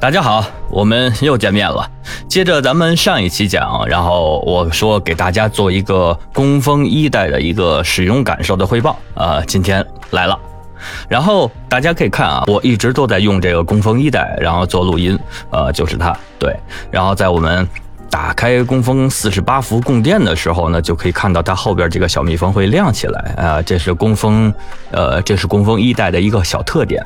大家好，我们又见面了。接着咱们上一期讲，然后我说给大家做一个工蜂一代的一个使用感受的汇报呃，今天来了。然后大家可以看啊，我一直都在用这个工蜂一代，然后做录音，呃，就是它。对，然后在我们。打开工蜂四十八伏供电的时候呢，就可以看到它后边这个小蜜蜂会亮起来啊，这是工蜂，呃，这是工蜂一代的一个小特点。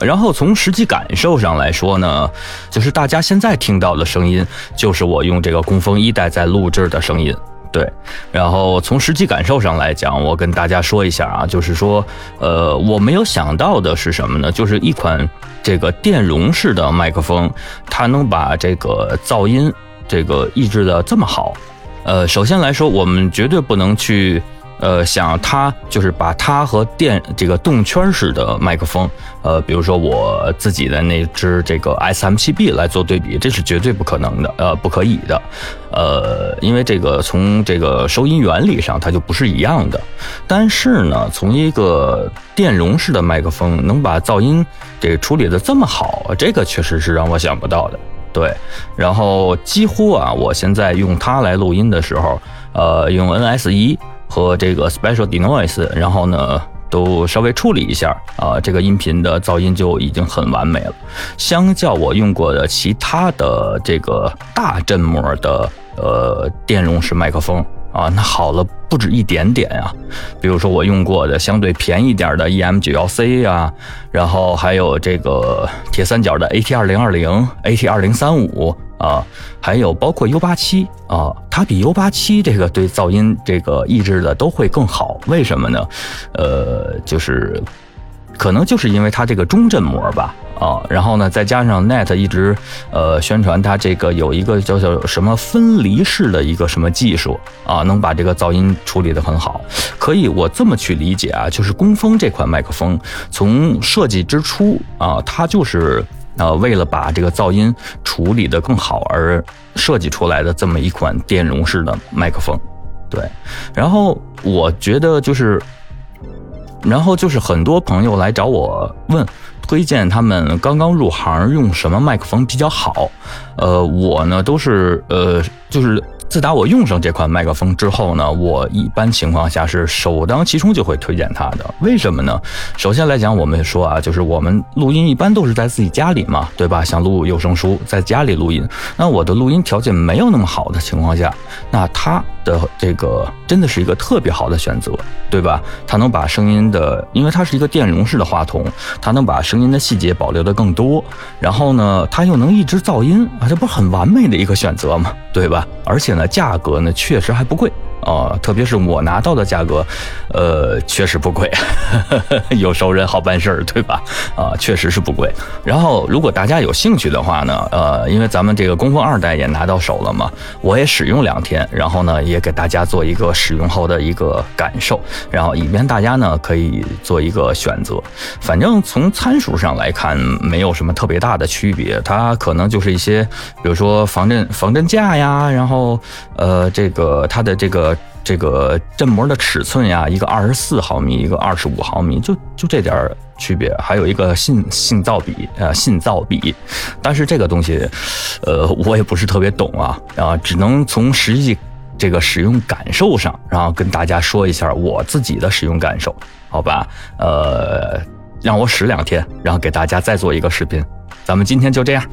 然后从实际感受上来说呢，就是大家现在听到的声音，就是我用这个工蜂一代在录制的声音。对，然后从实际感受上来讲，我跟大家说一下啊，就是说，呃，我没有想到的是什么呢？就是一款这个电容式的麦克风，它能把这个噪音。这个抑制的这么好，呃，首先来说，我们绝对不能去，呃，想它就是把它和电这个动圈式的麦克风，呃，比如说我自己的那只这个 S M 七 B 来做对比，这是绝对不可能的，呃，不可以的，呃，因为这个从这个收音原理上它就不是一样的。但是呢，从一个电容式的麦克风能把噪音这处理的这么好，这个确实是让我想不到的。对，然后几乎啊，我现在用它来录音的时候，呃，用 NS 一和这个 Special Denoise，然后呢，都稍微处理一下啊，这个音频的噪音就已经很完美了。相较我用过的其他的这个大振膜的呃电容式麦克风。啊，那好了不止一点点啊，比如说我用过的相对便宜点的 EM 九幺 C 啊，然后还有这个铁三角的 AT 二零二零、AT 二零三五啊，还有包括 U 八七啊，它比 U 八七这个对噪音这个抑制的都会更好，为什么呢？呃，就是。可能就是因为它这个中振膜吧，啊，然后呢，再加上 Net 一直呃宣传它这个有一个叫叫什么分离式的一个什么技术啊，能把这个噪音处理得很好。可以我这么去理解啊，就是工蜂这款麦克风从设计之初啊，它就是呃为了把这个噪音处理得更好而设计出来的这么一款电容式的麦克风。对，然后我觉得就是。然后就是很多朋友来找我问，推荐他们刚刚入行用什么麦克风比较好，呃，我呢都是呃就是。自打我用上这款麦克风之后呢，我一般情况下是首当其冲就会推荐它的。为什么呢？首先来讲，我们说啊，就是我们录音一般都是在自己家里嘛，对吧？想录有声书，在家里录音。那我的录音条件没有那么好的情况下，那它的这个真的是一个特别好的选择，对吧？它能把声音的，因为它是一个电容式的话筒，它能把声音的细节保留的更多。然后呢，它又能抑制噪音啊，这不是很完美的一个选择吗？对吧？而且。呢价格呢，确实还不贵。啊，特别是我拿到的价格，呃，确实不贵，有熟人好办事儿，对吧？啊，确实是不贵。然后，如果大家有兴趣的话呢，呃，因为咱们这个工蜂二代也拿到手了嘛，我也使用两天，然后呢，也给大家做一个使用后的一个感受，然后以便大家呢可以做一个选择。反正从参数上来看，没有什么特别大的区别，它可能就是一些，比如说防震防震架呀，然后呃，这个它的这个这个振膜的尺寸呀，一个二十四毫米，一个二十五毫米，就就这点儿区别，还有一个信信噪比，呃，信噪比。但是这个东西，呃，我也不是特别懂啊，啊，只能从实际这个使用感受上，然后跟大家说一下我自己的使用感受，好吧？呃，让我使两天，然后给大家再做一个视频。咱们今天就这样。